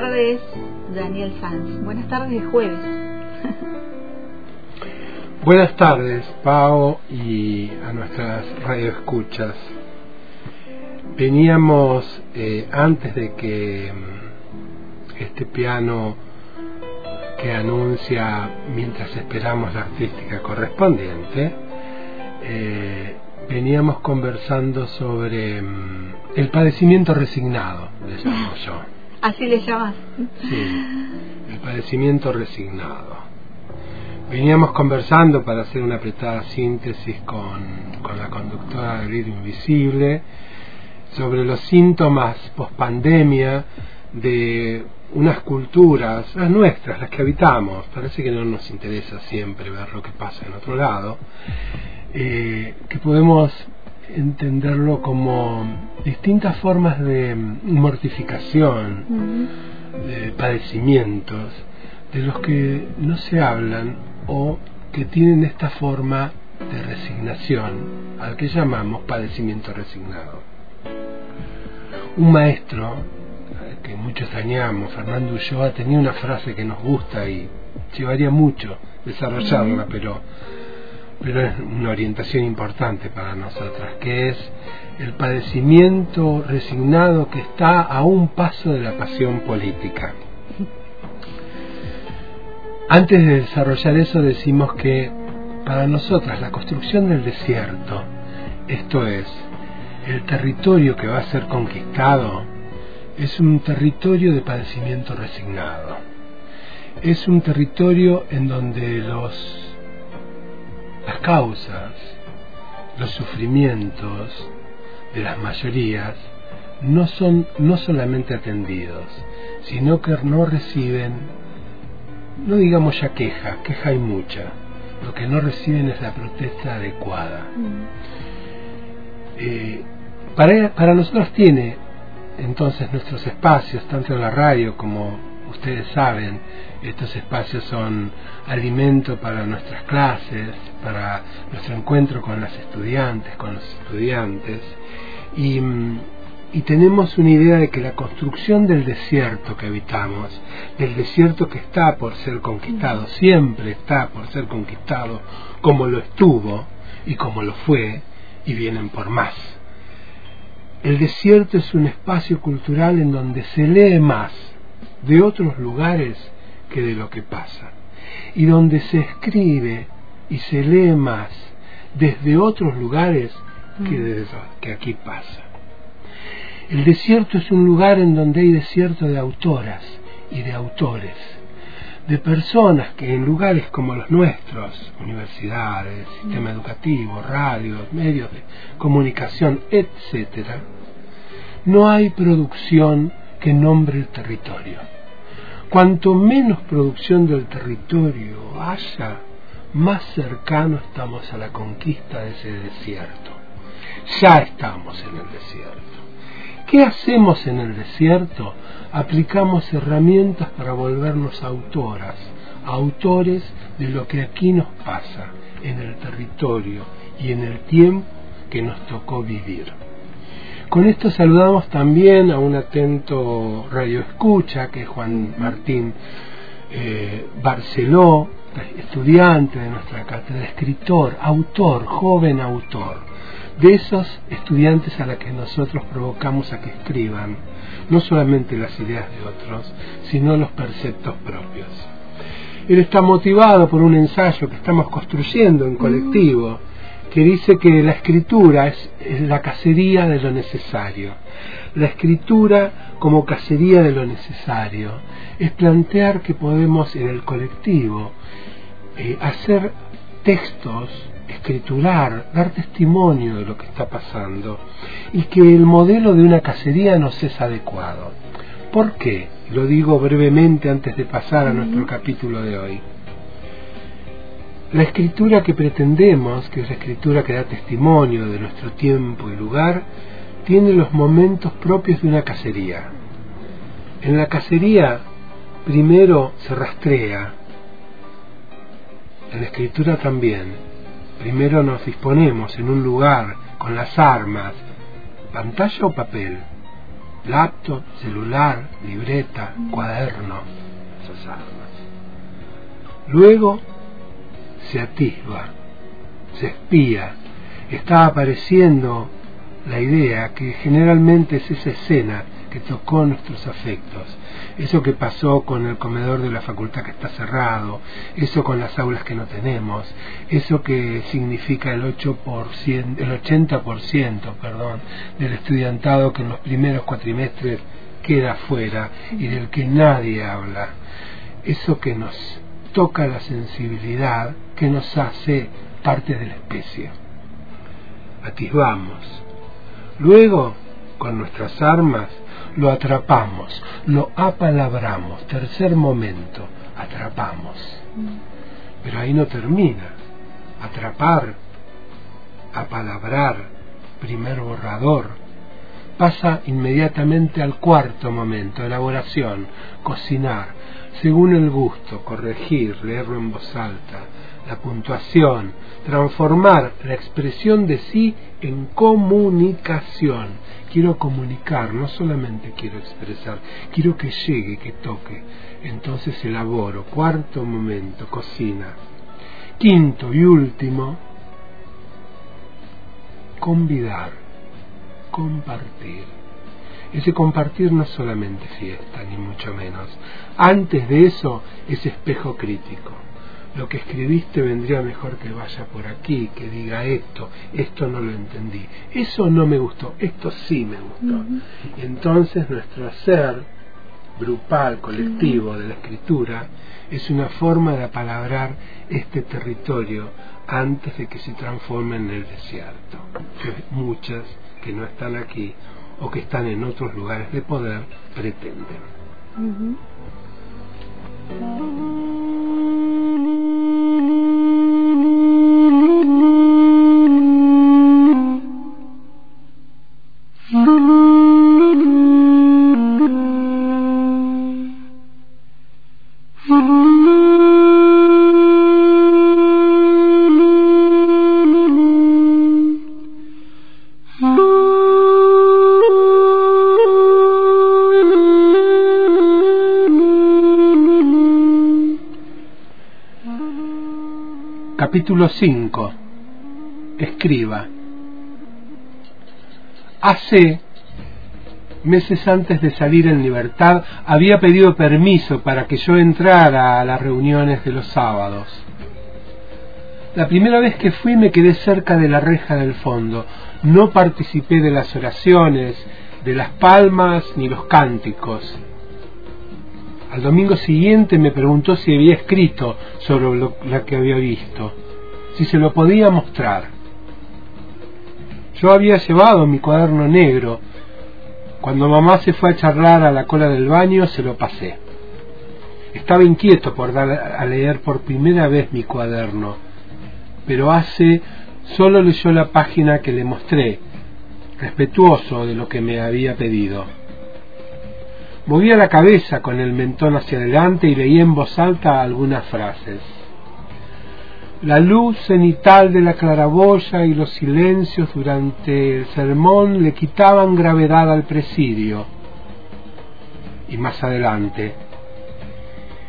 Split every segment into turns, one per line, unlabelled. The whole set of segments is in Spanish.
tardes, Daniel Sanz. Buenas tardes de jueves.
Buenas tardes, Pau, y a nuestras radioescuchas. Veníamos eh, antes de que mm, este piano que anuncia mientras esperamos la artística correspondiente, eh, veníamos conversando sobre mm, el padecimiento resignado, le llamo yo.
¿Así le llamas?
Sí, el padecimiento resignado. Veníamos conversando para hacer una apretada síntesis con, con la conductora del Grito Invisible sobre los síntomas pospandemia de unas culturas, las nuestras, las que habitamos, parece que no nos interesa siempre ver lo que pasa en otro lado, eh, que podemos entenderlo como distintas formas de mortificación, de padecimientos, de los que no se hablan o que tienen esta forma de resignación, al que llamamos padecimiento resignado. Un maestro que muchos añamos, Fernando Ulloa, tenía una frase que nos gusta y llevaría mucho desarrollarla, pero pero es una orientación importante para nosotras, que es el padecimiento resignado que está a un paso de la pasión política. Antes de desarrollar eso decimos que para nosotras la construcción del desierto, esto es, el territorio que va a ser conquistado, es un territorio de padecimiento resignado. Es un territorio en donde los las causas, los sufrimientos de las mayorías no son no solamente atendidos, sino que no reciben, no digamos ya queja, queja hay mucha, lo que no reciben es la protesta adecuada. Eh, para, para nosotros tiene entonces nuestros espacios, tanto en la radio como ustedes saben, estos espacios son alimento para nuestras clases, para nuestro encuentro con las estudiantes, con los estudiantes, y, y tenemos una idea de que la construcción del desierto que habitamos, del desierto que está por ser conquistado, siempre está por ser conquistado, como lo estuvo y como lo fue, y vienen por más. El desierto es un espacio cultural en donde se lee más de otros lugares que de lo que pasa, y donde se escribe y se lee más desde otros lugares que, desde, que aquí pasa. El desierto es un lugar en donde hay desierto de autoras y de autores, de personas que en lugares como los nuestros, universidades, sistema educativo, radios, medios de comunicación, etcétera, no hay producción que nombre el territorio. Cuanto menos producción del territorio haya, más cercano estamos a la conquista de ese desierto. Ya estamos en el desierto. ¿Qué hacemos en el desierto? Aplicamos herramientas para volvernos autoras, autores de lo que aquí nos pasa, en el territorio y en el tiempo que nos tocó vivir. Con esto saludamos también a un atento radioescucha, que es Juan Martín eh, Barceló, estudiante de nuestra cátedra, escritor, autor, joven autor, de esos estudiantes a los que nosotros provocamos a que escriban, no solamente las ideas de otros, sino los preceptos propios. Él está motivado por un ensayo que estamos construyendo en colectivo, que dice que la escritura es, la cacería de lo necesario. La escritura como cacería de lo necesario es plantear que podemos en el colectivo eh, hacer textos, escriturar, dar testimonio de lo que está pasando y que el modelo de una cacería nos es adecuado. ¿Por qué? Lo digo brevemente antes de pasar a nuestro capítulo de hoy. La escritura que pretendemos, que es la escritura que da testimonio de nuestro tiempo y lugar, tiene los momentos propios de una cacería. En la cacería primero se rastrea, en la escritura también. Primero nos disponemos en un lugar con las armas, pantalla o papel, laptop, celular, libreta, cuaderno, esas armas. Luego se atisba, se espía, está apareciendo la idea que generalmente es esa escena que tocó nuestros afectos, eso que pasó con el comedor de la facultad que está cerrado, eso con las aulas que no tenemos, eso que significa el 8%, el 80%, perdón, del estudiantado que en los primeros cuatrimestres queda fuera y del que nadie habla, eso que nos toca la sensibilidad, que nos hace parte de la especie. Atisbamos. Luego, con nuestras armas, lo atrapamos, lo apalabramos. Tercer momento, atrapamos. Pero ahí no termina. Atrapar, apalabrar, primer borrador, pasa inmediatamente al cuarto momento, elaboración, cocinar, según el gusto, corregir, leerlo en voz alta, la puntuación, transformar la expresión de sí en comunicación. Quiero comunicar, no solamente quiero expresar, quiero que llegue, que toque. Entonces elaboro. Cuarto momento, cocina. Quinto y último, convidar, compartir. Ese compartir no es solamente fiesta, ni mucho menos. Antes de eso es espejo crítico lo que escribiste vendría mejor que vaya por aquí, que diga esto, esto no lo entendí, eso no me gustó, esto sí me gustó. Entonces nuestro hacer grupal, colectivo de la escritura, es una forma de apalabrar este territorio antes de que se transforme en el desierto, que muchas que no están aquí o que están en otros lugares de poder pretenden. Capítulo 5. Escriba. Hace meses antes de salir en libertad había pedido permiso para que yo entrara a las reuniones de los sábados. La primera vez que fui me quedé cerca de la reja del fondo. No participé de las oraciones, de las palmas ni los cánticos. Al domingo siguiente me preguntó si había escrito sobre lo, que había visto si se lo podía mostrar. Yo había llevado mi cuaderno negro. Cuando mamá se fue a charlar a la cola del baño, se lo pasé. Estaba inquieto por dar a leer por primera vez mi cuaderno, pero hace solo leyó la página que le mostré, respetuoso de lo que me había pedido. Movía la cabeza con el mentón hacia adelante y leía en voz alta algunas frases. La luz cenital de la claraboya y los silencios durante el sermón le quitaban gravedad al presidio. Y más adelante,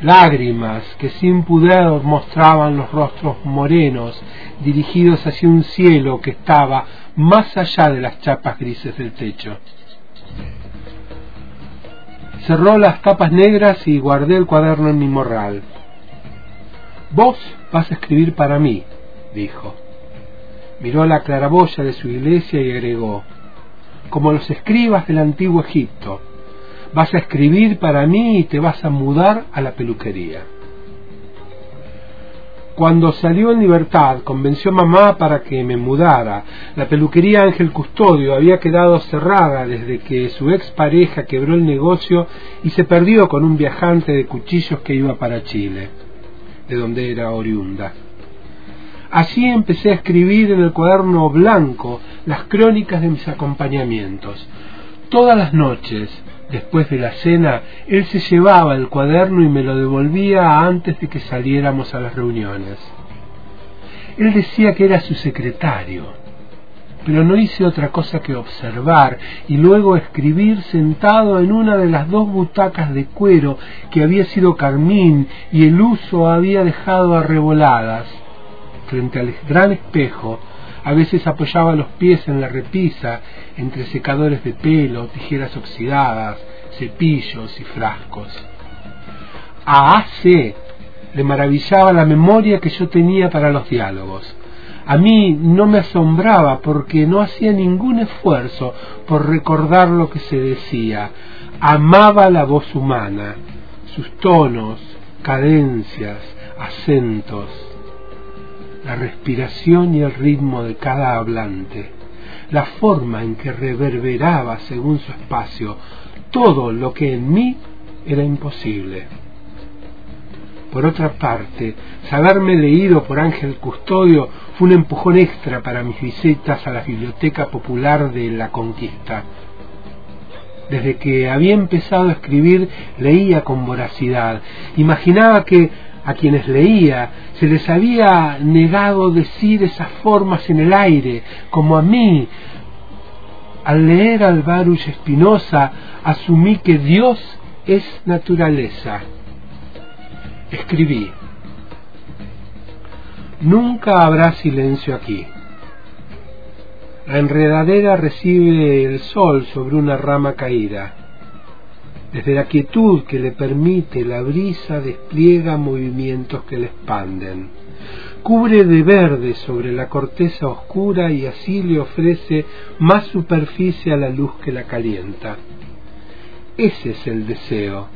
lágrimas que sin pudor mostraban los rostros morenos dirigidos hacia un cielo que estaba más allá de las chapas grises del techo. Cerró las tapas negras y guardé el cuaderno en mi morral. Vos vas a escribir para mí, dijo. Miró la claraboya de su iglesia y agregó, como los escribas del antiguo Egipto, vas a escribir para mí y te vas a mudar a la peluquería. Cuando salió en libertad, convenció a mamá para que me mudara. La peluquería Ángel Custodio había quedado cerrada desde que su ex pareja quebró el negocio y se perdió con un viajante de cuchillos que iba para Chile de donde era oriunda. Así empecé a escribir en el cuaderno blanco las crónicas de mis acompañamientos. Todas las noches, después de la cena, él se llevaba el cuaderno y me lo devolvía antes de que saliéramos a las reuniones. Él decía que era su secretario. Pero no hice otra cosa que observar y luego escribir sentado en una de las dos butacas de cuero que había sido carmín y el uso había dejado arreboladas. Frente al gran espejo, a veces apoyaba los pies en la repisa, entre secadores de pelo, tijeras oxidadas, cepillos y frascos. A AC le maravillaba la memoria que yo tenía para los diálogos. A mí no me asombraba porque no hacía ningún esfuerzo por recordar lo que se decía. Amaba la voz humana, sus tonos, cadencias, acentos, la respiración y el ritmo de cada hablante, la forma en que reverberaba según su espacio todo lo que en mí era imposible. Por otra parte, saberme leído por Ángel Custodio fue un empujón extra para mis visitas a la Biblioteca Popular de la Conquista. Desde que había empezado a escribir leía con voracidad. Imaginaba que a quienes leía se les había negado decir esas formas en el aire, como a mí. Al leer al Baruch Espinosa asumí que Dios es naturaleza escribí, nunca habrá silencio aquí. La enredadera recibe el sol sobre una rama caída. Desde la quietud que le permite la brisa despliega movimientos que le expanden. Cubre de verde sobre la corteza oscura y así le ofrece más superficie a la luz que la calienta. Ese es el deseo,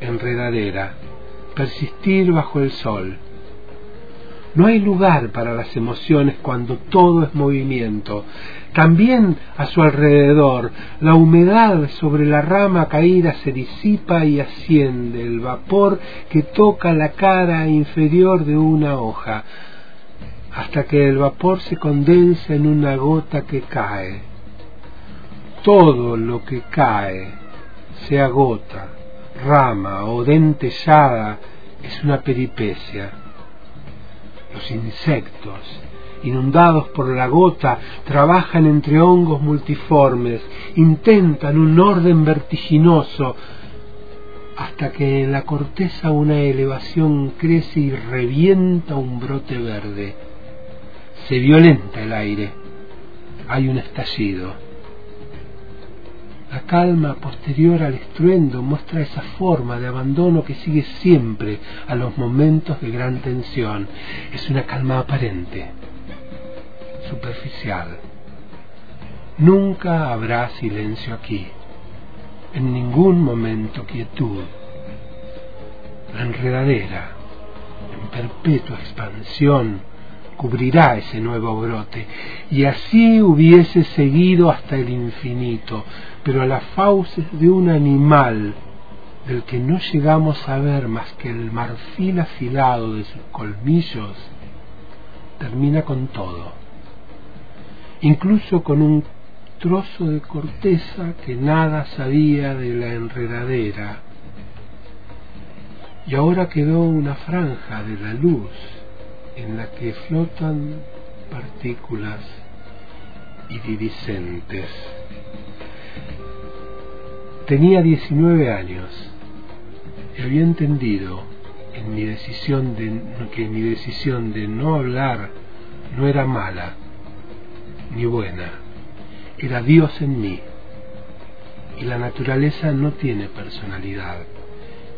enredadera persistir bajo el sol. No hay lugar para las emociones cuando todo es movimiento. También a su alrededor la humedad sobre la rama caída se disipa y asciende el vapor que toca la cara inferior de una hoja, hasta que el vapor se condensa en una gota que cae. Todo lo que cae, sea gota, rama o dentellada es una peripecia. Los insectos, inundados por la gota, trabajan entre hongos multiformes, intentan un orden vertiginoso, hasta que en la corteza una elevación crece y revienta un brote verde. Se violenta el aire, hay un estallido la calma posterior al estruendo muestra esa forma de abandono que sigue siempre a los momentos de gran tensión. Es una calma aparente, superficial. Nunca habrá silencio aquí, en ningún momento quietud. La enredadera, en perpetua expansión, cubrirá ese nuevo brote, y así hubiese seguido hasta el infinito, pero a las fauces de un animal del que no llegamos a ver más que el marfil afilado de sus colmillos, termina con todo, incluso con un trozo de corteza que nada sabía de la enredadera, y ahora quedó una franja de la luz en la que flotan partículas iridiscentes. Tenía 19 años y había entendido que mi decisión de no hablar no era mala ni buena, era Dios en mí. Y la naturaleza no tiene personalidad,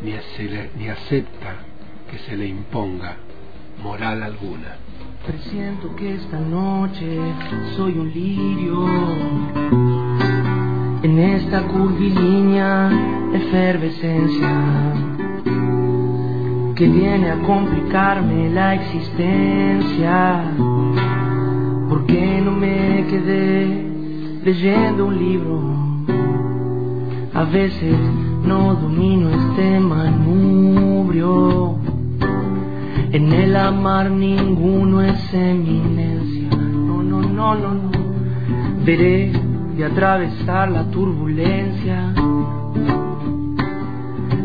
ni acepta que se le imponga moral alguna.
Presiento que esta noche soy un lirio en esta curvilínea efervescencia que viene a complicarme la existencia. ¿Por qué no me quedé leyendo un libro? A veces no domino este manubrio amar ninguno es eminencia. No, no, no, no, no. Veré de atravesar la turbulencia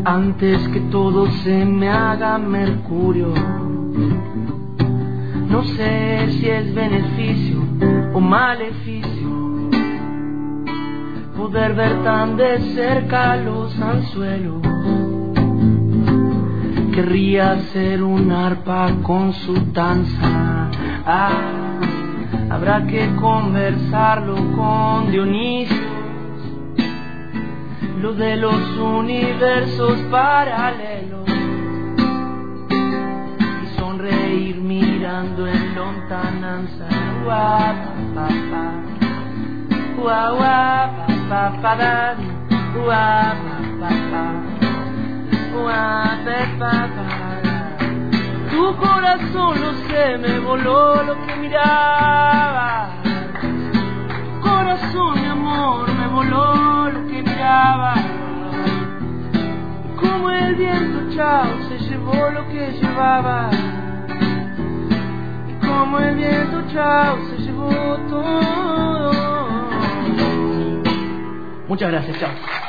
antes que todo se me haga mercurio. No sé si es beneficio o maleficio. Poder ver tan de cerca los anzuelos. Querría ser un arpa con su danza. Ah, habrá que conversarlo con Dionisio. Lo de los universos paralelos. Y sonreír mirando en lontananza. Guau, pa, pa, guau, guau, pa, pa, pa, da, guau, pa, pa. Tu corazón, lo sé, me voló lo que miraba. Corazón, mi amor, me voló lo que miraba. Como el viento, chao, se llevó lo que llevaba. Y como el viento, chao, se llevó todo. Muchas gracias, chao.